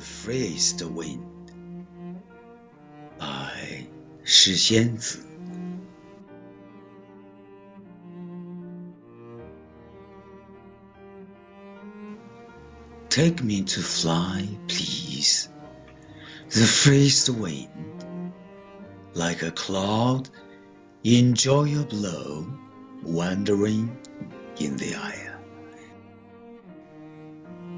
Freest Wind by 石仙子 Take me to fly, please, the freest wind, like a cloud, enjoy your blow, wandering in the air.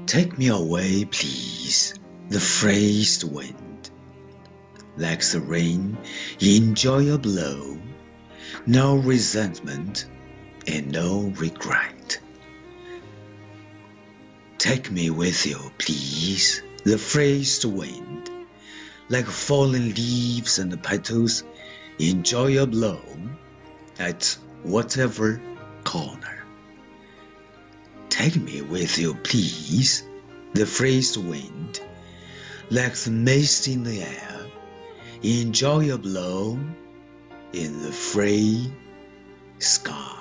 Take me away, please, the freest wind, like the rain, enjoy your blow, no resentment and no regret. Take me with you, please, the freest wind, like falling leaves and petals, enjoy your blow at whatever corner. Take me with you, please, the freest wind, like the mist in the air, enjoy your blow in the free sky.